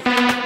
Perfecto.